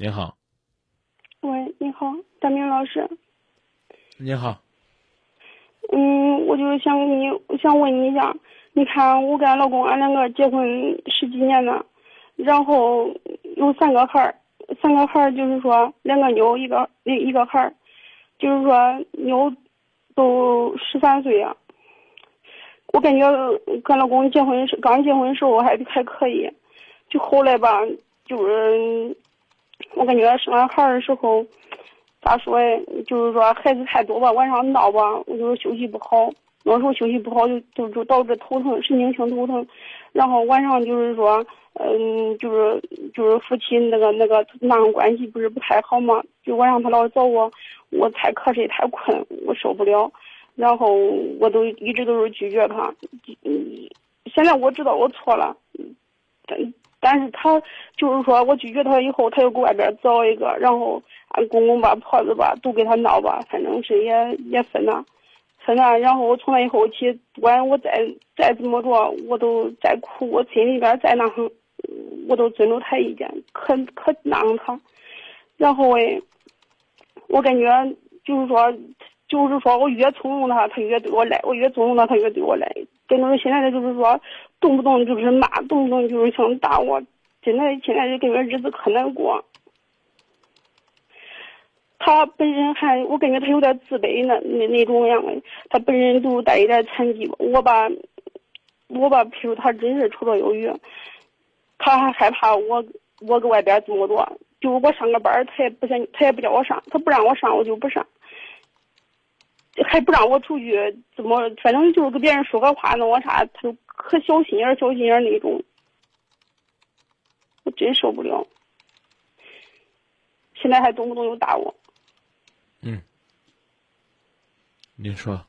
您好。喂，你好，大明老师。你好。嗯，我就是想跟你想问你一下，你看我跟俺老公，俺两个结婚十几年了，然后有三个孩儿，三个孩儿就是说两个妞，一个一一个孩儿，就是说妞都十三岁了。我感觉跟老公结婚时刚结婚时候还还可以，就后来吧，就是我感觉生完孩儿的时候。咋说哎，就是说孩子太多吧，晚上闹吧，我就是休息不好。有时候休息不好，就就就导致头疼，神经性头疼。然后晚上就是说，嗯，就是就是夫妻那个那个那种关系不是不太好嘛。就晚上他老找我，我太瞌睡太困，我受不了。然后我都一直都是拒绝他。嗯，现在我知道我错了。但但是他就是说我拒绝他以后，他又给外边找一个，然后。俺公公吧、婆子吧，都给他闹吧，反正是也也分了，分了。然后我从那以后起，不管我再再怎么着，我都再哭，我心里边再那哼，我都尊重他意见，可可那哼他。然后哎，我感觉就是说，就是说我越纵容他，他越对我来；我越纵容他，他越对我来。跟那个现在的就是说，动不动就是骂，动不动就是想打我。真的现在这感觉日子可难过。他本身还，我感觉他有点自卑那那那种样的。他本人就带一点残疾吧。我吧，我吧，譬如他真是绰绰有余，他还害怕我，我搁外边这么多。就是我上个班，他也不想，他也不叫我上，他不让我上，我就不上。还不让我出去，怎么，反正就是跟别人说个话，弄个啥，他就可小心眼儿小心眼儿那种。我真受不了。现在还动不动就打我。嗯，您说。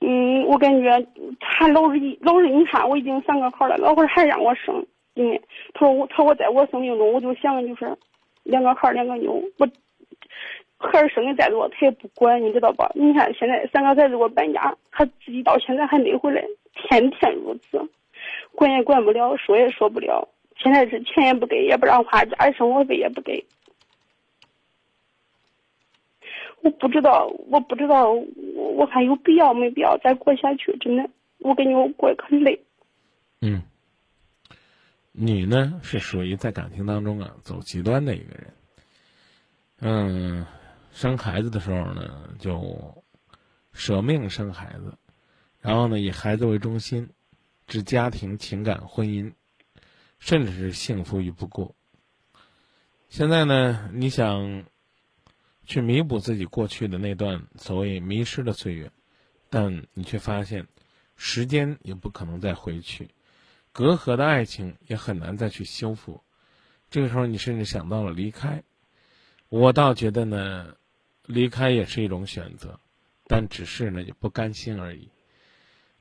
嗯，我感觉他老是老是，你看我已经三个孩了，老会还让我生，因为他说我他说我在我生命中，我就想就是两个孩两个妞，我孩儿生的再多他也不管，你知道吧？你看现在三个孩子给我搬家，他自己到现在还没回来，天天如此，管也管不了，说也说不了，现在是钱也不给，也不让花，家里生活费也不给。我不知道，我不知道，我我还有必要没必要再过下去？真的，我感觉我过得很累。嗯，你呢是属于在感情当中啊走极端的一个人。嗯，生孩子的时候呢就舍命生孩子，然后呢以孩子为中心，置家庭、情感、婚姻，甚至是幸福于不顾。现在呢，你想？去弥补自己过去的那段所谓迷失的岁月，但你却发现，时间也不可能再回去，隔阂的爱情也很难再去修复。这个时候，你甚至想到了离开。我倒觉得呢，离开也是一种选择，但只是呢，也不甘心而已。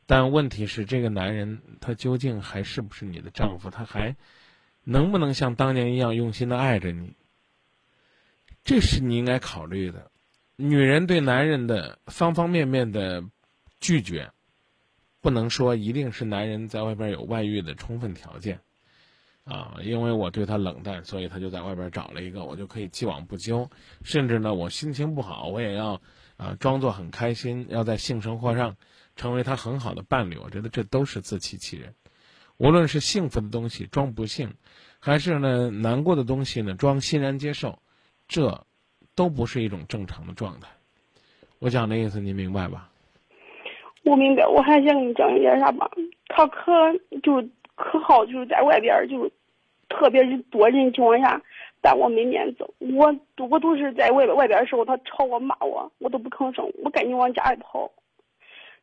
但问题是，这个男人他究竟还是不是你的丈夫？他还能不能像当年一样用心的爱着你？这是你应该考虑的。女人对男人的方方面面的拒绝，不能说一定是男人在外边有外遇的充分条件，啊，因为我对他冷淡，所以他就在外边找了一个，我就可以既往不咎。甚至呢，我心情不好，我也要啊装作很开心，要在性生活上成为他很好的伴侣。我觉得这都是自欺欺人。无论是幸福的东西装不幸，还是呢难过的东西呢装欣然接受。这都不是一种正常的状态，我讲的意思您明白吧？我明白，我还想跟你讲一点啥吧？他可就可好，就是在外边，就是特别是多人情况下，但我没面子。我我都是在外边外边的时候，他吵我骂我，我都不吭声，我赶紧往家里跑。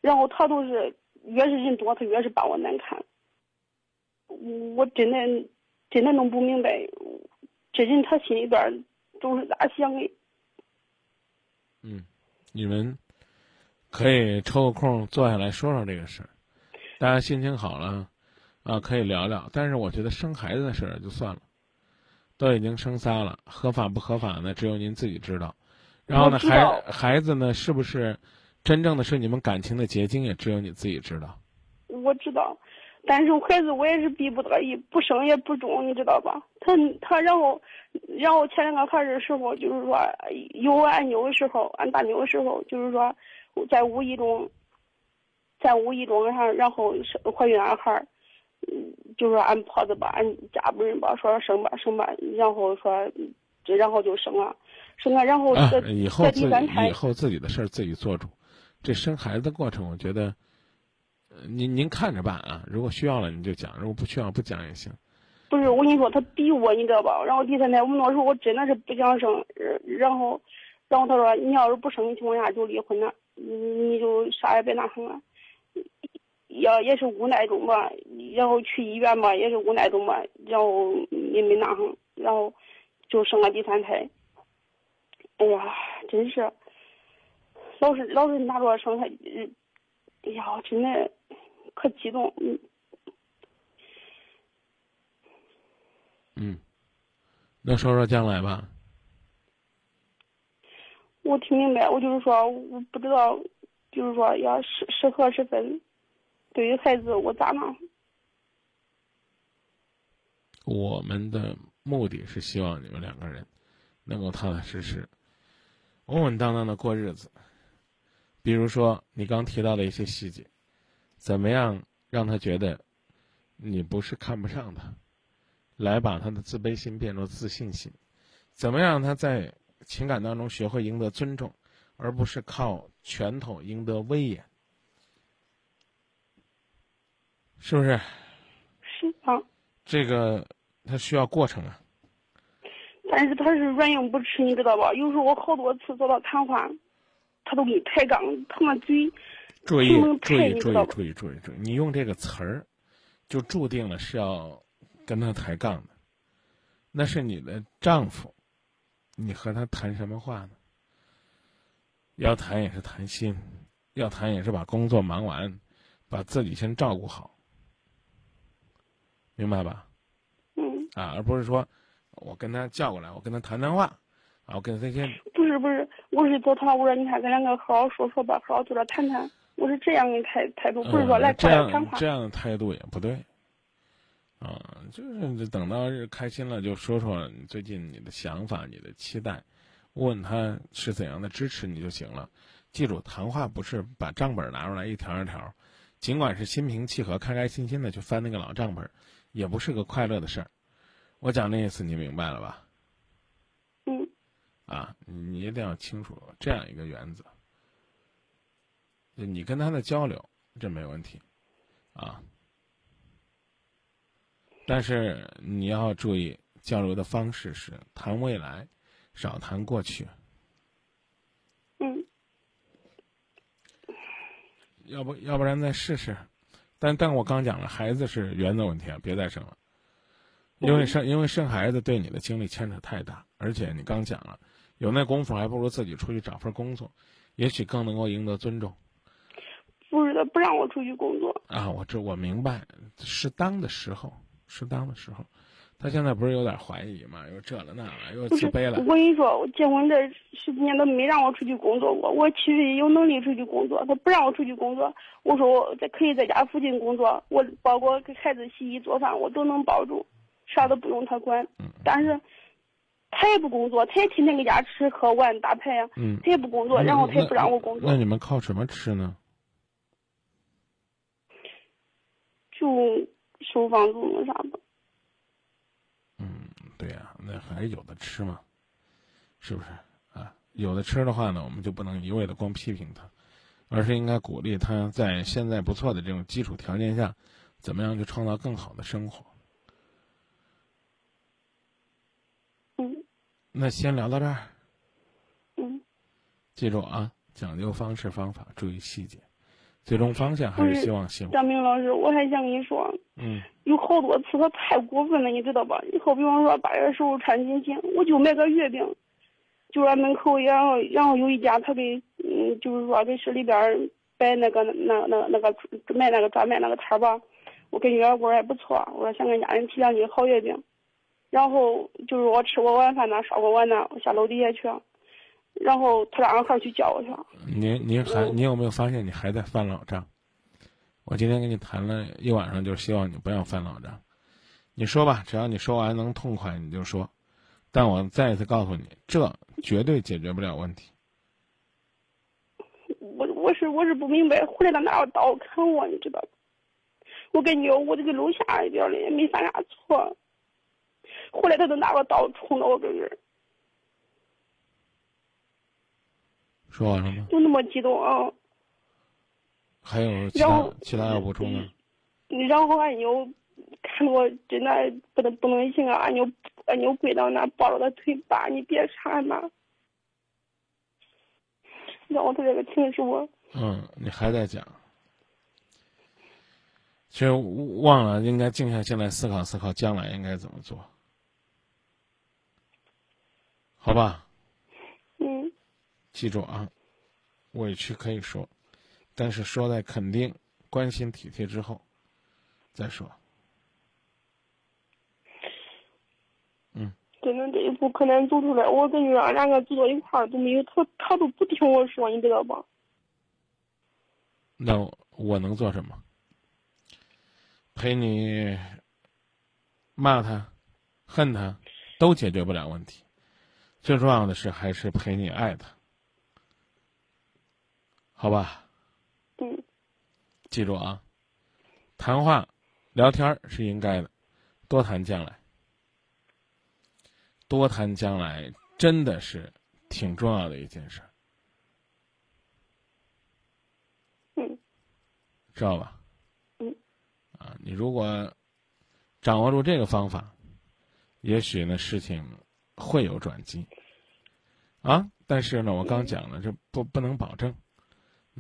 然后他都是越是人多，他越是把我难看。我真的真的弄不明白，这人他心里边。都是咋想的？嗯，你们可以抽个空坐下来说说这个事儿。大家心情好了啊，可以聊聊。但是我觉得生孩子的事儿就算了，都已经生仨了，合法不合法呢？只有您自己知道。然后呢，孩孩子呢，是不是真正的是你们感情的结晶？也只有你自己知道。我知道，但是孩子我也是逼不得已，不生也不中，你知道吧？他他然后，然后前两个孩子的时候，就是说有俺妞的时候，俺大妞的时候，就是说在无意中，在无意中上，然后生怀孕俺孩儿，嗯，就说俺婆子吧，俺家不人吧，说生吧生吧，然后说，这然后就生了，生了，然后以后以后自己的事儿自己做主。这生孩子的过程，我觉得，呃您您看着办啊。如果需要了你就讲，如果不需要不讲也行。不是，我跟你说，他逼我，你知道吧？然后第三胎，我们那时候我真的是不想生，呃然后，然后他说，你要是不生的情况下就离婚了，你你就啥也别那什么，也也是无奈中吧，然后去医院吧，也是无奈中吧，然后也没那上，然后就生了第三胎。哎呀，真是，老是老是拿着生孩，嗯哎呀，真的可激动，嗯。嗯，那说说将来吧。我听明白，我就是说，我不知道，就是说要适适合是分，对于孩子我咋弄？我们的目的是希望你们两个人能够踏踏实实、稳稳当当的过日子。比如说你刚提到的一些细节，怎么样让他觉得你不是看不上他，来把他的自卑心变作自信心？怎么样让他在情感当中学会赢得尊重，而不是靠拳头赢得威严？是不是？是啊，这个它需要过程啊。但是他是软硬不吃，你知道吧？有时候我好多次找他谈话，他都给你抬杠，他妈嘴注意注意注意太你知道吧注意注意注意！你用这个词儿，就注定了是要跟他抬杠的。那是你的丈夫，你和他谈什么话呢？要谈也是谈心，要谈也是把工作忙完，把自己先照顾好，明白吧？嗯，啊，而不是说我跟他叫过来，我跟他谈谈话，啊，我跟他先不是不是，我是找他，我说你看咱两个好好说说吧，好好坐着谈谈，我是这样的态态度，不是说来嗯这样谈话这。样的态度也不对，啊，就是等到日开心了就说说你最近你的想法、你的期待，问他是怎样的支持你就行了。记住，谈话不是把账本拿出来一条一条，尽管是心平气和、开开心心的去翻那个老账本，也不是个快乐的事儿。我讲那意思你明白了吧？嗯啊，你一定要清楚这样一个原则。就你跟他的交流，这没问题，啊。但是你要注意交流的方式是谈未来，少谈过去。嗯要不要不然再试试。但但我刚讲了，孩子是原则问题啊，别再生了。因为生因为生孩子对你的精力牵扯太大，而且你刚讲了，有那功夫还不如自己出去找份工作，也许更能够赢得尊重不是他不让我出去工作，啊！我这我明白，适当的时候，适当的时候，他现在不是有点怀疑吗？又这了那了，又自卑了我。跟你说，我结婚这十几年都没让我出去工作过。我其实也有能力出去工作，他不让我出去工作。我说我在可以在家附近工作，我包括给孩子洗衣做饭，我都能包住，啥都不用他管。嗯但是他也不工作，他也天天搁家吃喝玩打牌呀、嗯，他也不工作，然后他也不让我工作那，你们靠什么吃呢？就收房租那啥的。嗯，对呀、那还是有的吃嘛，是不是啊？有的吃的话呢，我们就不能一味的光批评他，而是应该鼓励他在现在不错的这种基础条件下，怎么样去创造更好的生活。嗯那先聊到这儿，嗯，记住啊，讲究方式方法，注意细节，最终方向还是希望幸福。张明老师，我还想跟你说，嗯有好多次他太过分了，你知道吧？以后比方说八月十五穿亲戚，我就买个月饼，就在门口，然后然后有一家他给嗯，就是说给市里边儿摆那个那那那个卖那个专卖那个摊儿吧，我感觉味儿还不错，我说想跟家人提两句好月饼，然后就是我吃过晚饭呢，刷过碗呢，我下楼底下去，然后他让俺孩儿去叫我去，你你还你有没有发现你还在翻老账？我今天跟你谈了一晚上，就是希望你不要犯老账。你说吧，只要你说完能痛快，你就说。但我再一次告诉你，这绝对解决不了问题。我我是我是不明白，回来他拿着刀砍我，你知道吧？我感觉我这个楼下一点的也没犯啥错，回来他都拿个刀冲着我这人。说完了吗？就那么激动啊！还有其他其他要补充的？然后俺妞看我真的不能不能行啊！俺妞俺妞跪到那抱着他腿，爸，你别杀嘛！让我特别的情绪我。嗯，你还在讲？其实忘了，应该静下心来思考思考，将来应该怎么做？好吧。嗯。记住啊，委屈可以说，但是说在肯定、关心、体贴之后再说。嗯。真的这一步可难走出来，我感觉俺两个走到一块儿都没有他，他都不听我说，你知道吧？那我能做什么？陪你骂他、恨他，都解决不了问题。最重要的是，还是陪你爱他，好吧？嗯。记住啊，谈话、聊天是应该的，多谈将来，多谈将来真的是挺重要的一件事。嗯。知道吧？啊，你如果掌握住这个方法，也许呢事情会有转机。啊，但是呢，我刚讲了，这不不能保证。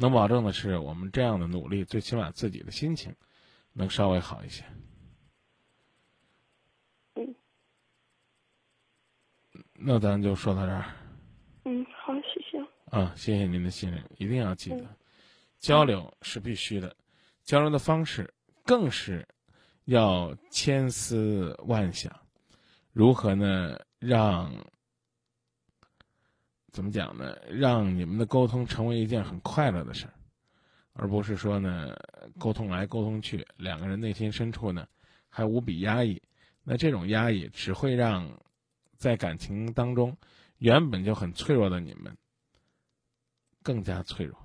能保证的是，我们这样的努力，最起码自己的心情能稍微好一些。嗯。那咱就说到这儿。嗯，好，谢谢。啊，谢谢您的信任，一定要记得，交流是必须的，交流的方式。更是要千思万想，如何呢？让怎么讲呢？让你们的沟通成为一件很快乐的事儿，而不是说呢，沟通来沟通去，两个人内心深处呢还无比压抑。那这种压抑只会让在感情当中原本就很脆弱的你们更加脆弱。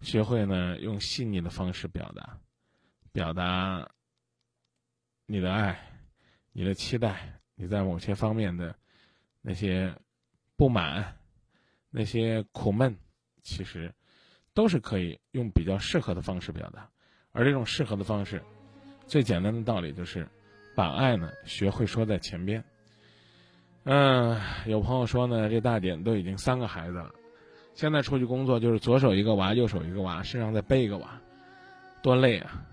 学会呢，用细腻的方式表达。表达你的爱，你的期待，你在某些方面的那些不满、那些苦闷，其实都是可以用比较适合的方式表达。而这种适合的方式，最简单的道理就是把爱呢学会说在前边。嗯，有朋友说呢，这大点都已经三个孩子了，现在出去工作就是左手一个娃，右手一个娃，身上再背一个娃，多累啊！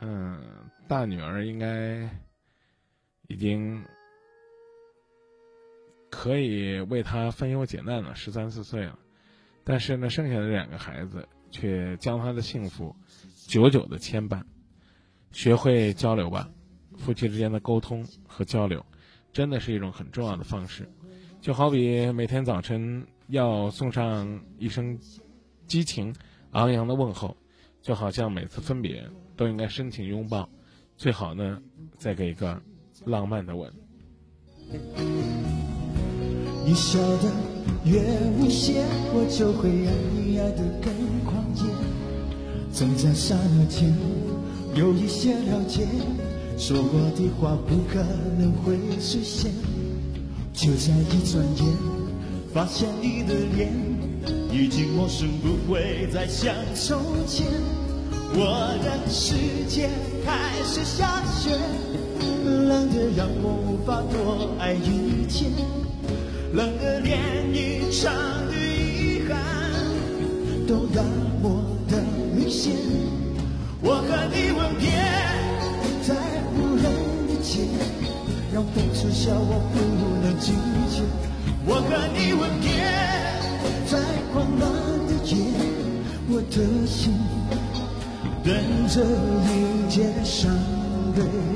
嗯，大女儿应该已经可以为他分忧解难了，十三四岁了。但是呢，剩下的两个孩子却将他的幸福久久的牵绊。学会交流吧，夫妻之间的沟通和交流，真的是一种很重要的方式。就好比每天早晨要送上一声激情昂扬的问候，就好像每次分别。都应该深情拥抱，最好呢，再给一个浪漫的吻。你笑得越无邪，我就会让你爱得更狂野。总在刹那间有一些了解，说过的话不可能会实现。就在一转眼，发现你的脸已经陌生，不会再像从前。我的世界开始下雪，冷得让我无法多爱一天，冷得连一场的遗憾都那么的明显。我和你吻别在无人的街，让风吹笑我不能拒绝。我和你吻别在狂乱的夜，我的心。等着迎接伤悲。